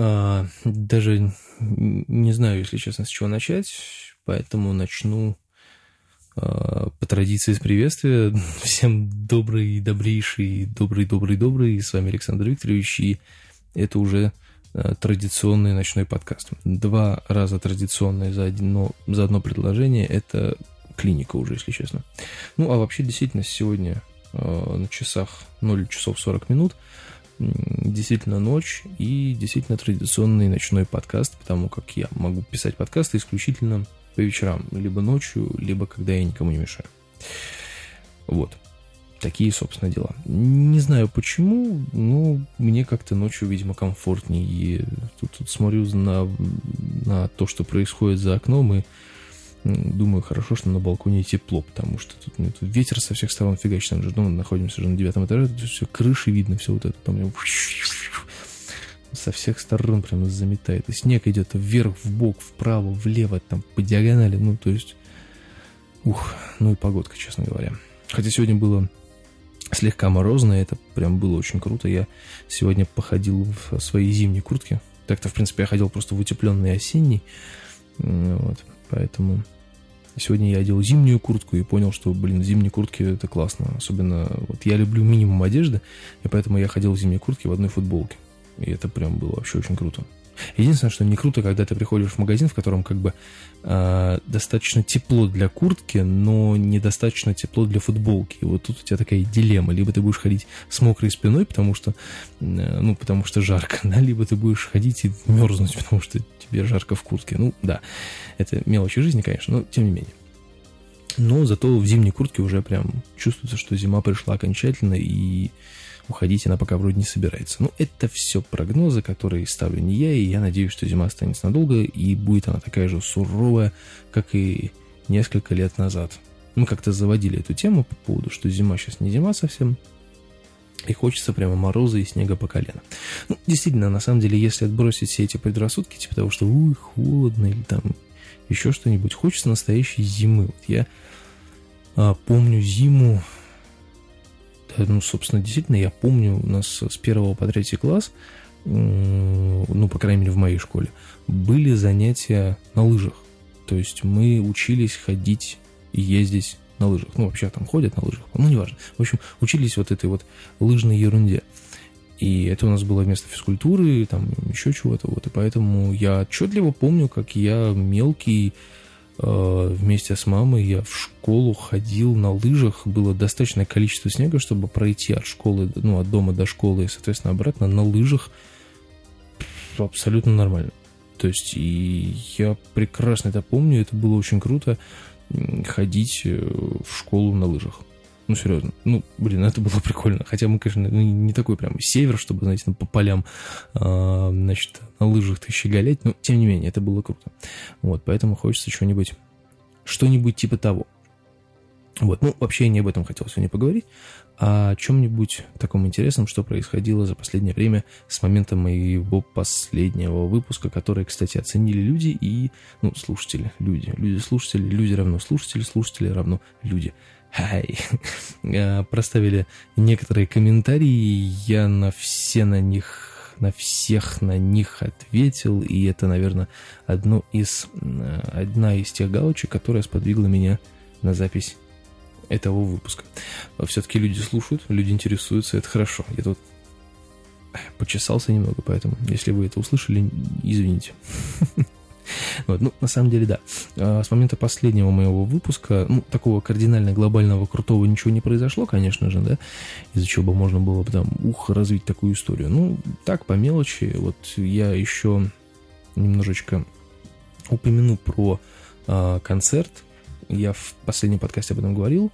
А, даже не знаю, если честно, с чего начать, поэтому начну а, по традиции с приветствия. Всем добрый, добрейший, добрый, добрый, добрый. С вами Александр Викторович, и это уже а, традиционный ночной подкаст. Два раза традиционные за одно, за одно предложение – это клиника уже, если честно. Ну, а вообще, действительно, сегодня на часах 0 часов 40 минут действительно ночь и действительно традиционный ночной подкаст, потому как я могу писать подкасты исключительно по вечерам, либо ночью, либо когда я никому не мешаю. Вот. Такие, собственно, дела. Не знаю почему, но мне как-то ночью, видимо, комфортнее. И тут, тут смотрю на, на то, что происходит за окном, и Думаю, хорошо, что на балконе тепло, потому что тут, ну, тут ветер со всех сторон фигачит. Там же дома находимся уже на девятом этаже, тут все крыши видно, все вот это там со всех сторон прям заметает. И снег идет вверх, в бок, вправо, влево, там по диагонали. Ну, то есть, ух, ну и погодка, честно говоря. Хотя сегодня было слегка морозно, это прям было очень круто. Я сегодня походил в своей зимней куртке. Так-то, в принципе, я ходил просто в утепленный осенний. Вот. Поэтому сегодня я одел зимнюю куртку и понял, что, блин, зимние куртки это классно. Особенно, вот я люблю минимум одежды, и поэтому я ходил в зимней куртке в одной футболке. И это прям было вообще очень круто. Единственное, что не круто, когда ты приходишь в магазин, в котором как бы э, достаточно тепло для куртки, но недостаточно тепло для футболки. И вот тут у тебя такая дилемма. Либо ты будешь ходить с мокрой спиной, потому что, э, ну, потому что жарко, да, либо ты будешь ходить и мерзнуть, потому что тебе жарко в куртке. Ну, да, это мелочи жизни, конечно, но тем не менее. Но зато в зимней куртке уже прям чувствуется, что зима пришла окончательно, и уходить она пока вроде не собирается. Ну, это все прогнозы, которые ставлю не я, и я надеюсь, что зима останется надолго, и будет она такая же суровая, как и несколько лет назад. Мы как-то заводили эту тему по поводу, что зима сейчас не зима совсем, и хочется прямо мороза и снега по колено. Ну, действительно, на самом деле, если отбросить все эти предрассудки, типа того, что уй, холодно или там еще что-нибудь, хочется настоящей зимы. Вот я а, помню зиму ну, собственно, действительно, я помню, у нас с первого по третий класс, ну, по крайней мере, в моей школе, были занятия на лыжах. То есть мы учились ходить и ездить на лыжах. Ну, вообще там ходят на лыжах, ну, неважно. В общем, учились вот этой вот лыжной ерунде. И это у нас было вместо физкультуры, там еще чего-то. Вот, и поэтому я отчетливо помню, как я мелкий Э, вместе с мамой я в школу ходил на лыжах. Было достаточное количество снега, чтобы пройти от школы, ну, от дома до школы и, соответственно, обратно на лыжах абсолютно нормально. То есть, и я прекрасно это помню, это было очень круто ходить э, в школу на лыжах. Ну, серьезно. Ну, блин, это было прикольно. Хотя мы, конечно, ну, не такой прям север, чтобы, знаете, по полям, а, значит, на лыжах-то щеголять, но, тем не менее, это было круто. Вот, поэтому хочется что-нибудь, что-нибудь типа того. Вот, ну, вообще я не об этом хотел сегодня поговорить, а о чем-нибудь таком интересном, что происходило за последнее время с момента моего последнего выпуска, который, кстати, оценили люди и, ну, слушатели, люди, люди-слушатели, люди равно слушатели, слушатели равно люди. Хай. Проставили некоторые комментарии, я на все на них, на всех на них ответил, и это, наверное, одно из, одна из тех галочек, которая сподвигла меня на запись этого выпуска. Все-таки люди слушают, люди интересуются, это хорошо. Я тут почесался немного, поэтому, если вы это услышали, извините. Вот, ну, на самом деле, да. А, с момента последнего моего выпуска, ну, такого кардинально глобального крутого ничего не произошло, конечно же, да, из-за чего бы можно было бы там, ух, развить такую историю. Ну, так, по мелочи, вот я еще немножечко упомяну про а, концерт. Я в последнем подкасте об этом говорил,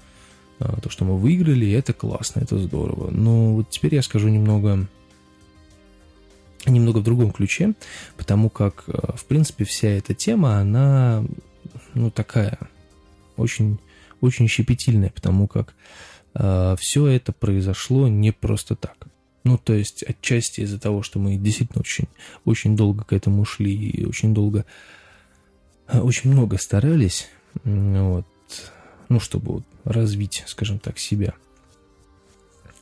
а, то, что мы выиграли, это классно, это здорово. Но вот теперь я скажу немного немного в другом ключе, потому как, э, в принципе, вся эта тема, она, ну, такая, очень, очень щепетильная, потому как э, все это произошло не просто так. Ну, то есть, отчасти из-за того, что мы действительно очень, очень долго к этому шли и очень долго, э, очень много старались, вот, ну, чтобы вот развить, скажем так, себя.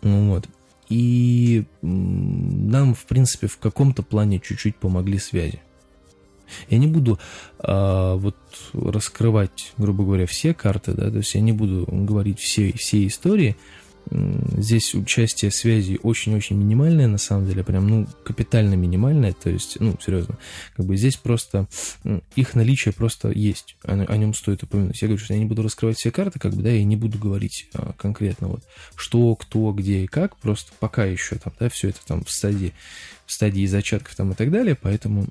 Ну, вот. И нам, в принципе, в каком-то плане чуть-чуть помогли связи. Я не буду а, вот раскрывать, грубо говоря, все карты, да, то есть я не буду говорить все, все истории, Здесь участие связи очень-очень минимальное, на самом деле, прям, ну, капитально минимальное, то есть, ну, серьезно, как бы здесь просто их наличие просто есть, о, о нем стоит упомянуть. Я говорю, что я не буду раскрывать все карты, как бы, да, я не буду говорить а, конкретно вот, что, кто, где и как, просто пока еще там, да, все это там в стадии, в стадии зачатков там и так далее, поэтому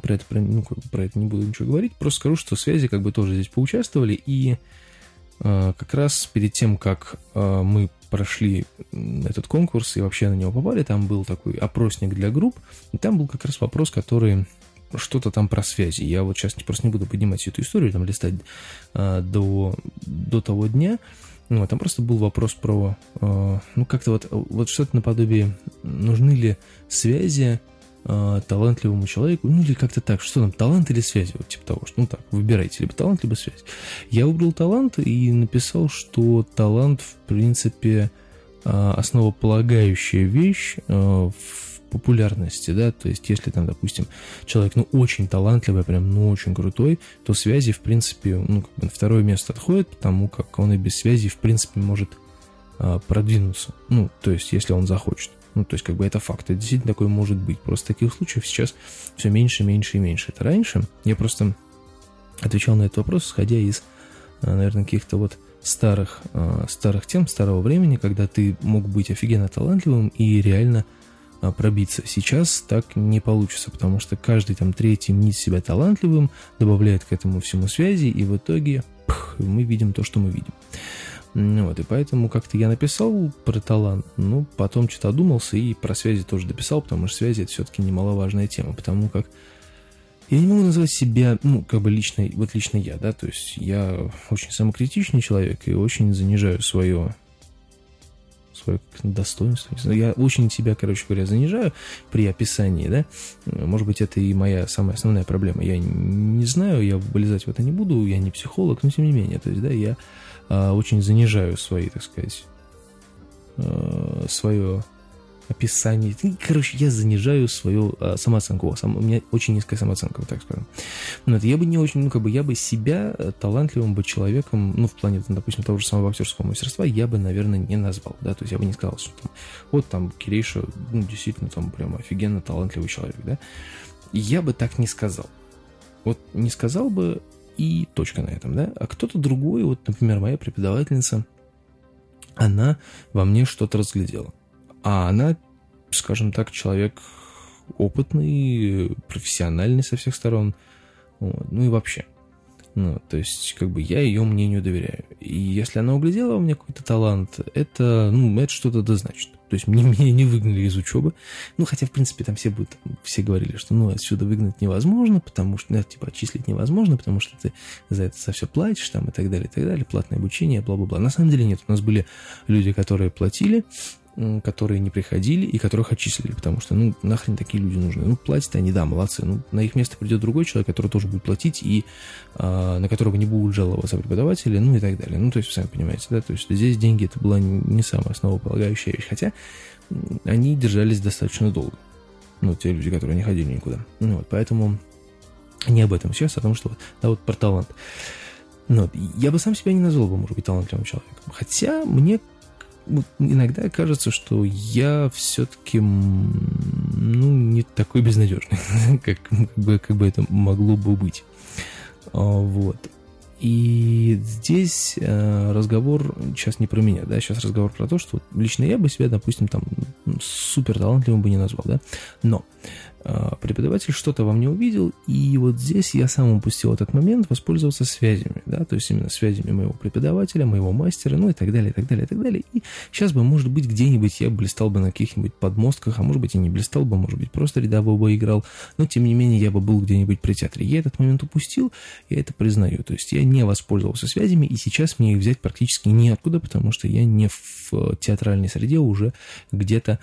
про это, про, ну, про это не буду ничего говорить, просто скажу, что связи как бы тоже здесь поучаствовали, и а, как раз перед тем, как а, мы прошли этот конкурс и вообще на него попали, там был такой опросник для групп, и там был как раз вопрос, который что-то там про связи. Я вот сейчас просто не буду поднимать эту историю, там листать а, до, до того дня. Ну, там просто был вопрос про, ну, как-то вот, вот что-то наподобие, нужны ли связи э, талантливому человеку, ну или как-то так, что там, талант или связь, вот типа того, что, ну так, выбирайте, либо талант, либо связь. Я выбрал талант и написал, что талант, в принципе, э, основополагающая вещь э, в популярности, да, то есть если там, допустим, человек, ну, очень талантливый, прям, ну, очень крутой, то связи, в принципе, ну, как бы на второе место отходит, потому как он и без связи, в принципе, может а, продвинуться, ну, то есть если он захочет. Ну, то есть, как бы это факт. Это действительно такое может быть. Просто таких случаев сейчас все меньше, меньше и меньше. Это раньше я просто отвечал на этот вопрос, исходя из, э, наверное, каких-то вот старых, э, старых тем, старого времени, когда ты мог быть офигенно талантливым и реально э, пробиться. Сейчас так не получится, потому что каждый там третий мнит себя талантливым, добавляет к этому всему связи, и в итоге пх, мы видим то, что мы видим. Вот, и поэтому как-то я написал про талант, ну, потом что-то одумался и про связи тоже дописал, потому что связи это все-таки немаловажная тема, потому как я не могу назвать себя, ну, как бы лично, вот лично я, да, то есть я очень самокритичный человек и очень занижаю свое свое достоинство. Я очень себя, короче говоря, занижаю при описании, да. Может быть, это и моя самая основная проблема. Я не знаю, я вылезать в это не буду, я не психолог, но тем не менее, то есть, да, я а, очень занижаю свои, так сказать, а, свое описание. Ну, короче, я занижаю свою а, самооценку. Сам, у меня очень низкая самооценка, вот так скажем. Но это я бы не очень, ну, как бы, я бы себя э, талантливым бы человеком, ну, в плане, там, допустим, того же самого актерского мастерства, я бы, наверное, не назвал, да, то есть я бы не сказал, что там, вот там Кирейша, ну, действительно, там, прям офигенно талантливый человек, да. Я бы так не сказал. Вот не сказал бы, и точка на этом, да. А кто-то другой, вот, например, моя преподавательница, она во мне что-то разглядела. А она, скажем так, человек опытный, профессиональный со всех сторон, вот, ну и вообще. Ну, то есть, как бы я ее мнению доверяю. И если она углядела у меня какой-то талант, это, ну, это что-то да значит. То есть мне, меня не выгнали из учебы. Ну, хотя, в принципе, там все, будут, все говорили, что ну, отсюда выгнать невозможно, потому что, ну, типа, отчислить невозможно, потому что ты за это за все платишь, там, и так далее, и так далее, платное обучение, бла-бла-бла. На самом деле нет. У нас были люди, которые платили, которые не приходили и которых отчислили, потому что, ну, нахрен такие люди нужны. Ну, платят они, да, молодцы. Ну, на их место придет другой человек, который тоже будет платить и а, на которого не будут жаловаться преподаватели, ну и так далее. Ну, то есть, вы сами понимаете, да, то есть здесь деньги это была не самая основополагающая вещь, хотя они держались достаточно долго. Ну, те люди, которые не ходили никуда. Ну, вот, поэтому не об этом сейчас, а о том, что, да, вот про талант. Ну, я бы сам себя не назвал бы, может быть, талантливым человеком. Хотя мне иногда кажется, что я все-таки ну, не такой безнадежный, как, как, бы, как бы это могло бы быть. А, вот. И здесь э, разговор сейчас не про меня, да, сейчас разговор про то, что лично я бы себя, допустим, там супер талантливым бы не назвал, да, но преподаватель что-то во мне увидел, и вот здесь я сам упустил этот момент воспользоваться связями, да, то есть именно связями моего преподавателя, моего мастера, ну и так далее, и так далее, и так далее. И сейчас бы, может быть, где-нибудь я блистал бы на каких-нибудь подмостках, а может быть и не блистал бы, может быть, просто рядового бы играл, но тем не менее я бы был где-нибудь при театре. Я этот момент упустил, я это признаю, то есть я не воспользовался связями, и сейчас мне их взять практически неоткуда, потому что я не в театральной среде уже где-то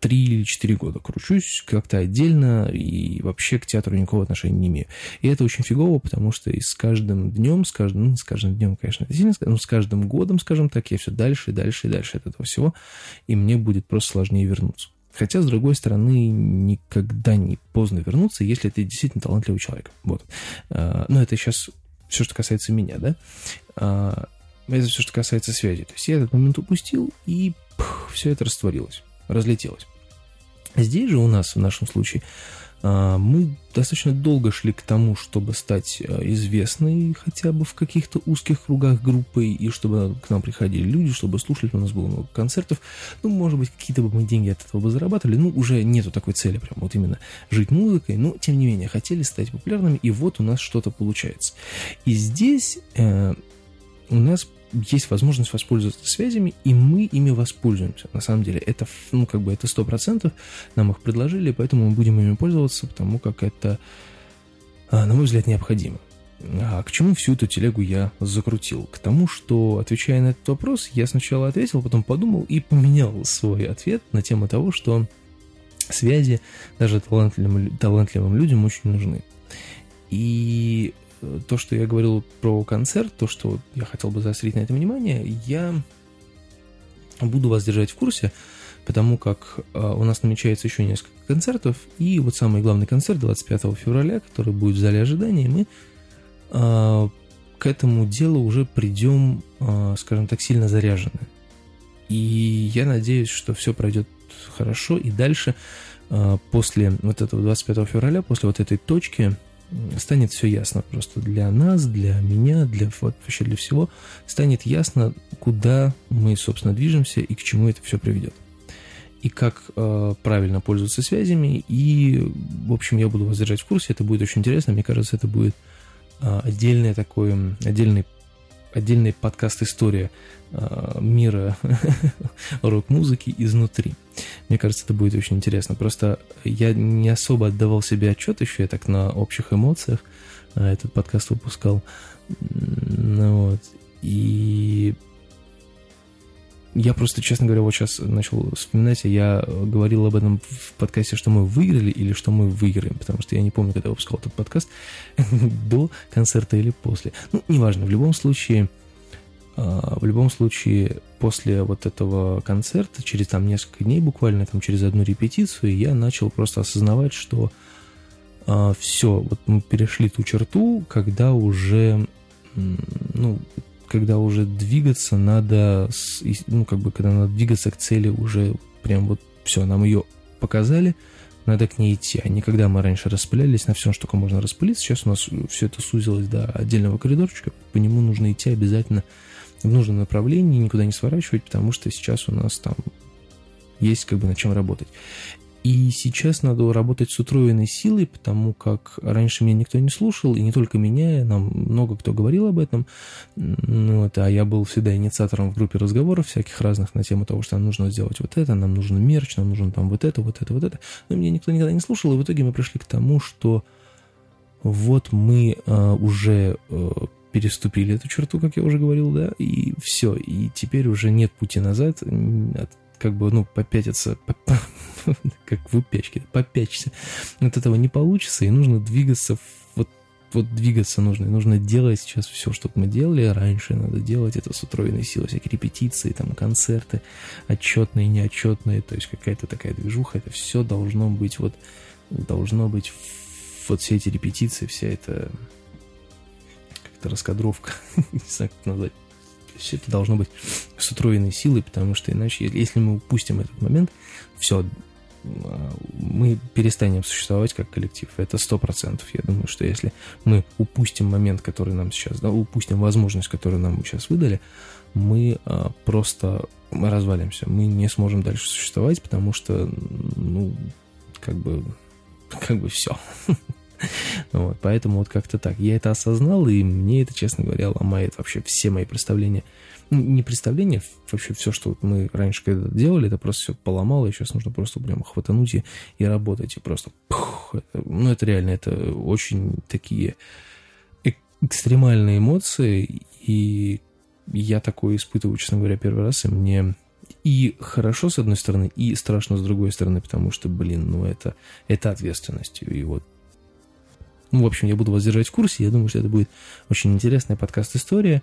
три или четыре года кручусь как-то отдельно и вообще к театру никакого отношения не имею. И это очень фигово, потому что и с каждым днем, с каждым, ну, с каждым днем, конечно, сильно, но с каждым годом, скажем так, я все дальше и дальше и дальше от этого всего, и мне будет просто сложнее вернуться. Хотя, с другой стороны, никогда не поздно вернуться, если ты действительно талантливый человек. Вот. А, но это сейчас все, что касается меня, да? А, это все, что касается связи. То есть я этот момент упустил, и пух, все это растворилось, разлетелось. Здесь же у нас, в нашем случае, а, мы достаточно долго шли к тому, чтобы стать а, известной хотя бы в каких-то узких кругах группой, и чтобы к нам приходили люди, чтобы слушали, у нас было много концертов. Ну, может быть, какие-то бы мы деньги от этого бы зарабатывали. Ну, уже нету такой цели, прям вот именно жить музыкой, но, тем не менее, хотели стать популярными, и вот у нас что-то получается. И здесь э, у нас есть возможность воспользоваться связями, и мы ими воспользуемся. На самом деле, это, ну, как бы это сто процентов, нам их предложили, поэтому мы будем ими пользоваться, потому как это, а, на мой взгляд, необходимо. А к чему всю эту телегу я закрутил? К тому, что, отвечая на этот вопрос, я сначала ответил, потом подумал и поменял свой ответ на тему того, что связи даже талантливым, талантливым людям очень нужны. И то, что я говорил про концерт, то, что я хотел бы заострить на это внимание, я буду вас держать в курсе, потому как э, у нас намечается еще несколько концертов, и вот самый главный концерт 25 февраля, который будет в зале ожидания, мы э, к этому делу уже придем, э, скажем так, сильно заряжены. И я надеюсь, что все пройдет хорошо, и дальше, после вот этого 25 февраля, после вот этой точки, станет все ясно просто для нас, для меня, для вообще для всего станет ясно, куда мы, собственно, движемся и к чему это все приведет. И как э, правильно пользоваться связями. И, в общем, я буду вас держать в курсе. Это будет очень интересно. Мне кажется, это будет э, отдельный такой, отдельный отдельный подкаст «История э, мира рок-музыки изнутри». Мне кажется, это будет очень интересно. Просто я не особо отдавал себе отчет еще, я так на общих эмоциях э, этот подкаст выпускал. Ну, вот. И я просто, честно говоря, вот сейчас начал вспоминать, я говорил об этом в подкасте, что мы выиграли или что мы выиграем, потому что я не помню, когда я выпускал этот подкаст, до концерта или после. Ну, неважно, в любом случае, а, в любом случае, после вот этого концерта, через там несколько дней буквально, там через одну репетицию, я начал просто осознавать, что а, все, вот мы перешли ту черту, когда уже, ну, когда уже двигаться надо, ну, как бы, когда надо двигаться к цели уже прям вот все, нам ее показали, надо к ней идти. А не когда мы раньше распылялись на всем, что только можно распылиться, сейчас у нас все это сузилось до отдельного коридорчика, по нему нужно идти обязательно в нужном направлении, никуда не сворачивать, потому что сейчас у нас там есть как бы над чем работать. И сейчас надо работать с утроенной силой, потому как раньше меня никто не слушал, и не только меня, нам много кто говорил об этом. Ну, вот, а я был всегда инициатором в группе разговоров всяких разных на тему того, что нам нужно сделать вот это, нам нужен мерч, нам нужно там вот это, вот это, вот это. Но меня никто никогда не слушал, и в итоге мы пришли к тому, что вот мы э, уже э, переступили эту черту, как я уже говорил, да, и все, и теперь уже нет пути назад, от как бы, ну, попятиться, как в печке, попячься. От этого не получится, и нужно двигаться, вот, вот двигаться нужно, и нужно делать сейчас все, что мы делали раньше, надо делать это с утроенной силой, всякие репетиции, там, концерты, отчетные, неотчетные, то есть какая-то такая движуха, это все должно быть, вот, должно быть, вот все эти репетиции, вся эта как-то раскадровка, не знаю, как назвать, все это должно быть с утроенной силой, потому что иначе, если мы упустим этот момент, все, а, мы перестанем существовать как коллектив. Это сто процентов. Я думаю, что если мы упустим момент, который нам сейчас, да, упустим возможность, которую нам сейчас выдали, мы а, просто развалимся. Мы не сможем дальше существовать, потому что, ну, как бы, как бы все. Вот, поэтому вот как-то так. Я это осознал, и мне это, честно говоря, ломает вообще все мои представления. Ну, не представления, вообще все, что мы раньше когда делали, это просто все поломало, и сейчас нужно просто прям хватануть и, и работать, и просто... Пух, это, ну, это реально, это очень такие экстремальные эмоции, и я такое испытываю, честно говоря, первый раз, и мне И хорошо, с одной стороны, и страшно, с другой стороны, потому что, блин, ну это, это ответственность. И вот ну, в общем, я буду вас держать в курсе. Я думаю, что это будет очень интересная подкаст-история.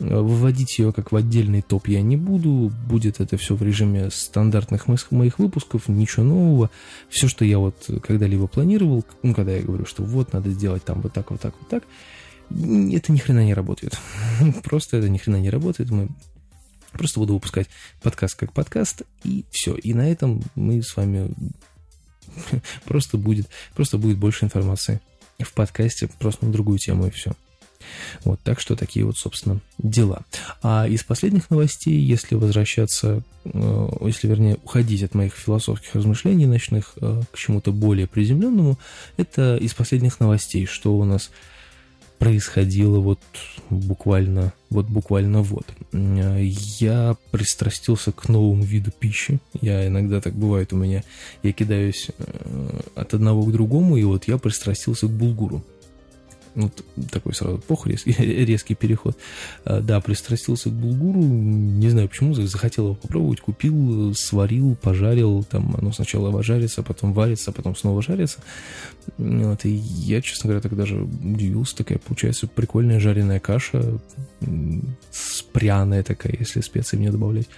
Выводить ее как в отдельный топ я не буду. Будет это все в режиме стандартных моих выпусков, ничего нового. Все, что я вот когда-либо планировал, ну, когда я говорю, что вот, надо сделать там вот так, вот так, вот так, это ни хрена не работает. Просто это ни хрена не работает. Мы просто буду выпускать подкаст как подкаст, и все. И на этом мы с вами просто будет, просто будет больше информации в подкасте просто на другую тему и все. Вот, так что такие вот, собственно, дела. А из последних новостей, если возвращаться, э, если, вернее, уходить от моих философских размышлений ночных э, к чему-то более приземленному, это из последних новостей, что у нас происходило вот буквально, вот буквально вот. Я пристрастился к новому виду пищи. Я иногда так бывает у меня. Я кидаюсь э, от одного к другому, и вот я пристрастился к булгуру. Вот такой сразу пох, резкий, резкий переход. А, да, пристрастился к булгуру, не знаю почему, захотел его попробовать, купил, сварил, пожарил, там оно сначала вожарится, потом варится, потом снова жарится. Вот, и я, честно говоря, так даже удивился, такая получается прикольная жареная каша, с пряная такая, если специи мне добавлять.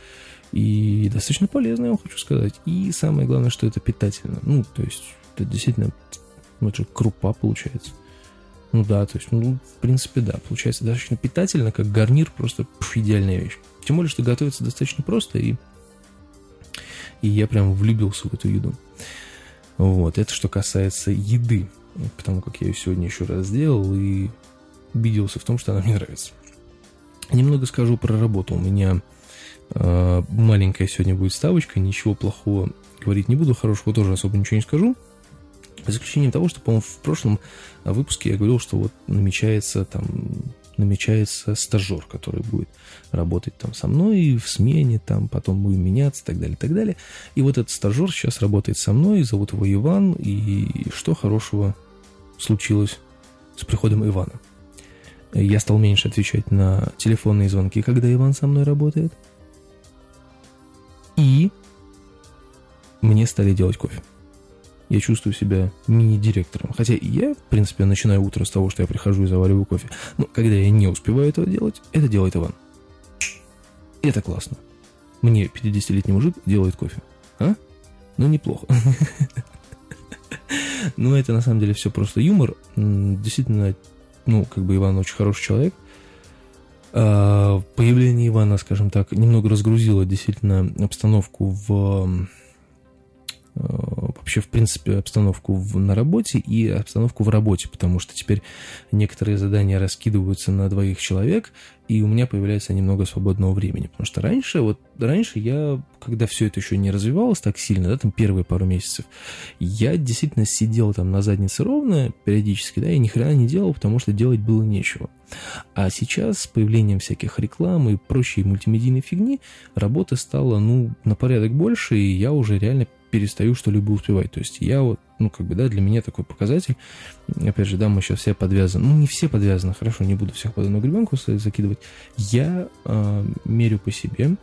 И достаточно полезная, я вам хочу сказать. И самое главное, что это питательно. Ну, то есть, это действительно, ну, это же крупа получается. Ну да, то есть, ну, в принципе, да. Получается достаточно питательно, как гарнир, просто пф, идеальная вещь. Тем более, что готовится достаточно просто, и, и я прям влюбился в эту еду. Вот, это что касается еды, потому как я ее сегодня еще раз сделал и убедился в том, что она мне нравится. Немного скажу про работу. У меня э, маленькая сегодня будет ставочка, ничего плохого говорить не буду, хорошего тоже особо ничего не скажу. За исключением того, что, по-моему, в прошлом выпуске я говорил, что вот намечается там намечается стажер, который будет работать там со мной в смене, там потом будем меняться и так далее, и так далее. И вот этот стажер сейчас работает со мной, зовут его Иван, и что хорошего случилось с приходом Ивана? Я стал меньше отвечать на телефонные звонки, когда Иван со мной работает. И мне стали делать кофе я чувствую себя мини-директором. Хотя я, в принципе, начинаю утро с того, что я прихожу и завариваю кофе. Но когда я не успеваю этого делать, это делает Иван. Это классно. Мне 50-летний мужик делает кофе. А? Ну, неплохо. Но это на самом деле все просто юмор. Действительно, ну, как бы Иван очень хороший человек. А, появление Ивана, скажем так, немного разгрузило действительно обстановку в вообще, в принципе, обстановку в, на работе и обстановку в работе, потому что теперь некоторые задания раскидываются на двоих человек, и у меня появляется немного свободного времени. Потому что раньше, вот раньше я, когда все это еще не развивалось так сильно, да, там первые пару месяцев, я действительно сидел там на заднице ровно периодически, да, и ни хрена не делал, потому что делать было нечего. А сейчас с появлением всяких реклам и прочей мультимедийной фигни работы стало, ну, на порядок больше, и я уже реально перестаю что-либо успевать. То есть я вот, ну, как бы, да, для меня такой показатель. Опять же, да, мы сейчас все подвязаны. Ну, не все подвязаны, хорошо, не буду всех под одну гребенку закидывать. Я э, мерю по себе.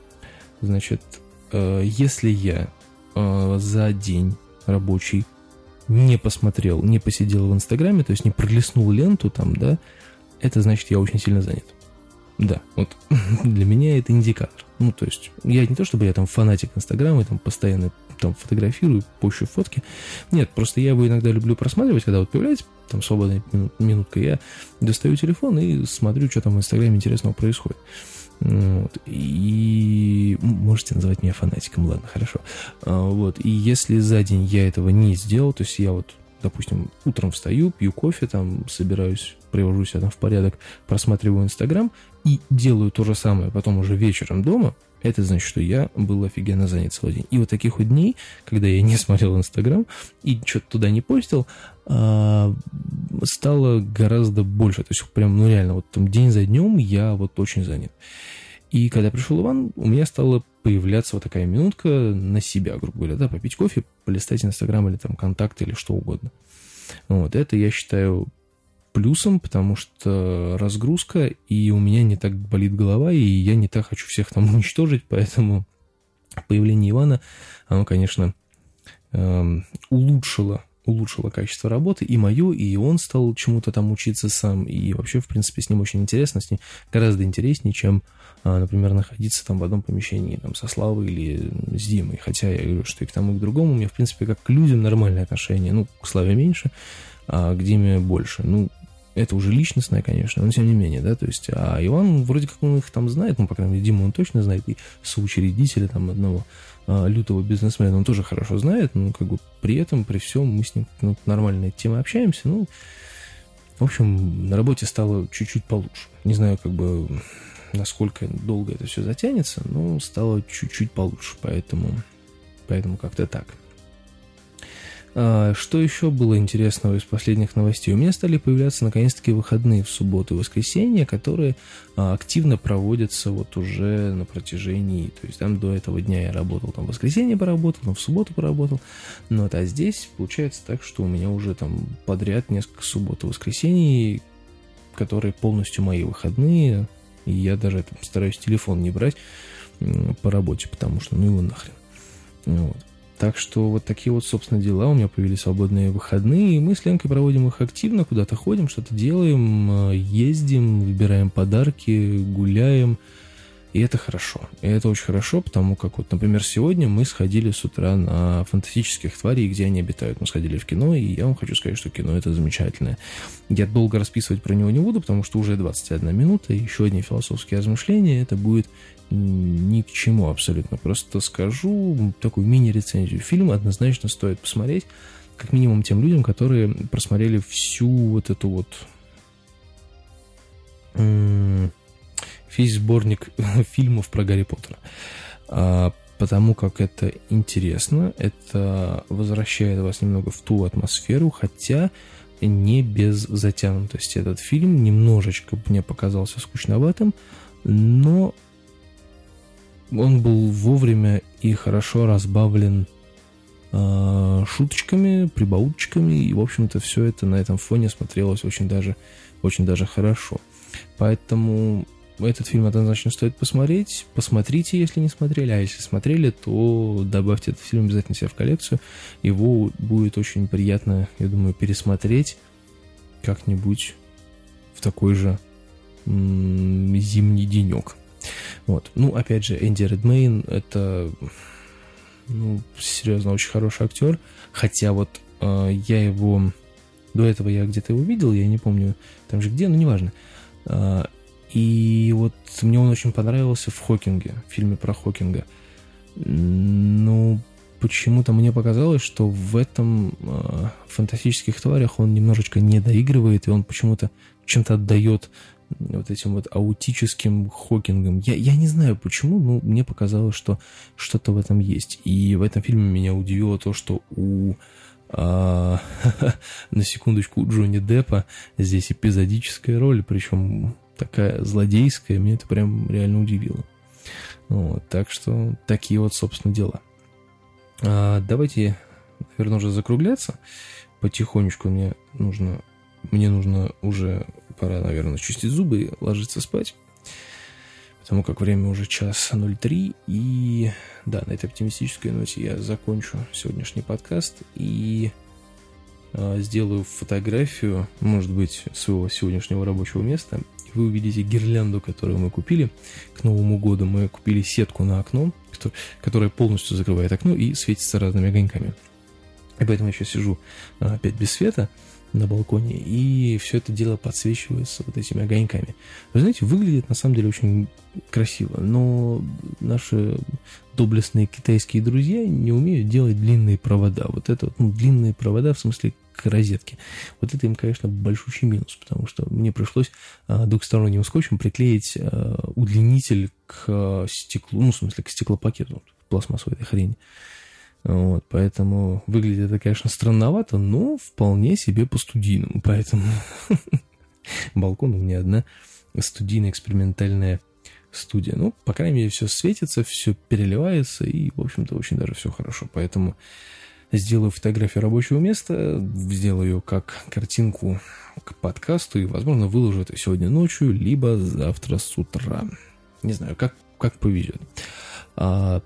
Значит, э, если я э, за день рабочий не посмотрел, не посидел в Инстаграме, то есть не пролистнул ленту там, да, это значит, я очень сильно занят. Да, вот для меня это индикатор. Ну, то есть, я не то, чтобы я там фанатик Инстаграма и там постоянно там фотографирую, пощу фотки. Нет, просто я его иногда люблю просматривать, когда вот появляется там свободная минут, минутка, я достаю телефон и смотрю, что там в Инстаграме интересного происходит. Вот. И можете называть меня фанатиком, ладно, хорошо. А, вот. И если за день я этого не сделал, то есть я вот, допустим, утром встаю, пью кофе, там, собираюсь, привожу себя там в порядок, просматриваю Инстаграм и делаю то же самое потом уже вечером дома, это значит, что я был офигенно занят целый день. И вот таких вот дней, когда я не смотрел Инстаграм и что-то туда не постил, а, стало гораздо больше. То есть прям, ну реально, вот там день за днем я вот очень занят. И когда пришел Иван, у меня стала появляться вот такая минутка на себя, грубо говоря, да, попить кофе, полистать Инстаграм или там контакты или что угодно. Вот, это, я считаю, плюсом, потому что разгрузка, и у меня не так болит голова, и я не так хочу всех там уничтожить, поэтому появление Ивана, оно, конечно, эм, улучшило улучшило качество работы, и мое, и он стал чему-то там учиться сам, и вообще, в принципе, с ним очень интересно, с ним гораздо интереснее, чем, например, находиться там в одном помещении там, со Славой или с Димой, хотя я говорю, что и к тому, и к другому. У меня, в принципе, как к людям нормальное отношение, ну, к Славе меньше, а к Диме больше, ну, это уже личностное, конечно, но тем не менее, да, то есть, а Иван вроде как он их там знает, ну, по крайней мере, Дима он точно знает, и соучредителя там одного а, лютого бизнесмена он тоже хорошо знает, но как бы при этом, при всем мы с ним ну, нормальной темы общаемся, ну, в общем, на работе стало чуть-чуть получше. Не знаю, как бы, насколько долго это все затянется, но стало чуть-чуть получше, поэтому, поэтому как-то так. А, что еще было интересного из последних новостей? У меня стали появляться наконец-таки выходные в субботу и воскресенье, которые а, активно проводятся вот уже на протяжении, то есть там до этого дня я работал, там в воскресенье поработал, там в субботу поработал, но вот, а здесь получается так, что у меня уже там подряд несколько суббот и воскресений, которые полностью мои выходные, и я даже стараюсь телефон не брать по работе, потому что ну его нахрен. Вот. Так что вот такие вот, собственно, дела. У меня появились свободные выходные, и мы с Ленкой проводим их активно, куда-то ходим, что-то делаем, э, ездим, выбираем подарки, гуляем. И это хорошо. И это очень хорошо, потому как вот, например, сегодня мы сходили с утра на фантастических тварей, где они обитают. Мы сходили в кино, и я вам хочу сказать, что кино это замечательное. Я долго расписывать про него не буду, потому что уже 21 минута, еще одни философские размышления. Это будет ни к чему абсолютно. Просто скажу такую мини-рецензию. Фильм однозначно стоит посмотреть, как минимум тем людям, которые просмотрели всю вот эту вот весь сборник фильмов про Гарри Поттера. А, потому как это интересно, это возвращает вас немного в ту атмосферу, хотя не без затянутости. Этот фильм немножечко мне показался скучноватым, но он был вовремя и хорошо разбавлен э, шуточками, прибауточками, и, в общем-то, все это на этом фоне смотрелось очень даже, очень даже хорошо. Поэтому этот фильм однозначно стоит посмотреть. Посмотрите, если не смотрели, а если смотрели, то добавьте этот фильм обязательно себе в коллекцию. Его будет очень приятно, я думаю, пересмотреть как-нибудь в такой же м- зимний денек. Вот. Ну, опять же, Энди Редмейн это, ну, серьезно, очень хороший актер. Хотя вот э, я его... До этого я где-то его видел, я не помню там же где, но неважно. Э, и вот мне он очень понравился в Хокинге, в фильме про Хокинга. Ну, почему-то мне показалось, что в этом э, фантастических тварях он немножечко не доигрывает, и он почему-то чем-то отдает вот этим вот аутическим Хокингом. Я, я не знаю почему, но мне показалось, что что-то в этом есть. И в этом фильме меня удивило то, что у а, на секундочку у Джонни Деппа здесь эпизодическая роль, причем такая злодейская, меня это прям реально удивило. Вот, так что такие вот, собственно, дела. А, давайте, наверное, уже закругляться. Потихонечку мне нужно, мне нужно уже пора, наверное, чистить зубы и ложиться спать. Потому как время уже час 03. И да, на этой оптимистической ноте я закончу сегодняшний подкаст и э, сделаю фотографию, может быть, своего сегодняшнего рабочего места. Вы увидите гирлянду, которую мы купили к Новому году. Мы купили сетку на окно, которая полностью закрывает окно и светится разными огоньками. И поэтому я сейчас сижу опять без света на балконе, и все это дело подсвечивается вот этими огоньками. Вы знаете, выглядит на самом деле очень красиво, но наши доблестные китайские друзья не умеют делать длинные провода. Вот это вот, ну, длинные провода в смысле к розетке. Вот это им, конечно, большущий минус, потому что мне пришлось а, двухсторонним скотчем приклеить а, удлинитель к а, стеклу, ну, в смысле, к стеклопакету, пластмассовой этой хрени. Вот, поэтому выглядит это, конечно, странновато, но вполне себе по-студийному. Поэтому балкон у меня одна студийная экспериментальная студия. Ну, по крайней мере, все светится, все переливается, и, в общем-то, очень даже все хорошо. Поэтому сделаю фотографию рабочего места, сделаю как картинку к подкасту, и, возможно, выложу это сегодня ночью, либо завтра с утра. Не знаю, как, как повезет. А,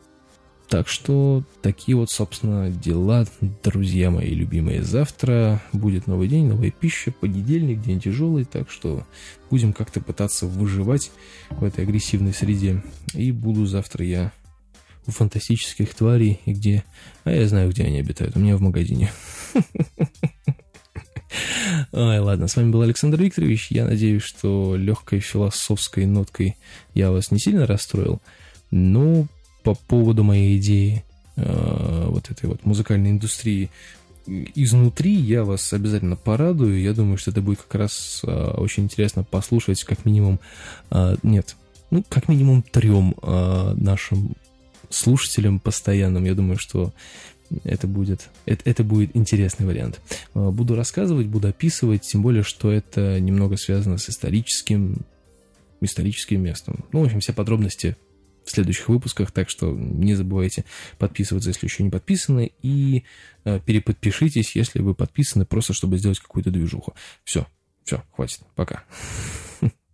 Так что такие вот, собственно, дела, друзья мои любимые. Завтра будет новый день, новая пища, понедельник, день тяжелый, так что будем как-то пытаться выживать в этой агрессивной среде. И буду завтра я у фантастических тварей, и где... А я знаю, где они обитают, у меня в магазине. Ой, ладно, с вами был Александр Викторович. Я надеюсь, что легкой философской ноткой я вас не сильно расстроил. Но по поводу моей идеи э, вот этой вот музыкальной индустрии изнутри я вас обязательно порадую. Я думаю, что это будет как раз э, очень интересно послушать, как минимум, э, нет, ну, как минимум трем нашим слушателям постоянным. Я думаю, что это будет, это, это будет интересный вариант. Э, буду рассказывать, буду описывать, тем более, что это немного связано с историческим, историческим местом. Ну, в общем, все подробности в следующих выпусках, так что не забывайте подписываться, если еще не подписаны, и э, переподпишитесь, если вы подписаны, просто чтобы сделать какую-то движуху. Все, все, хватит, пока.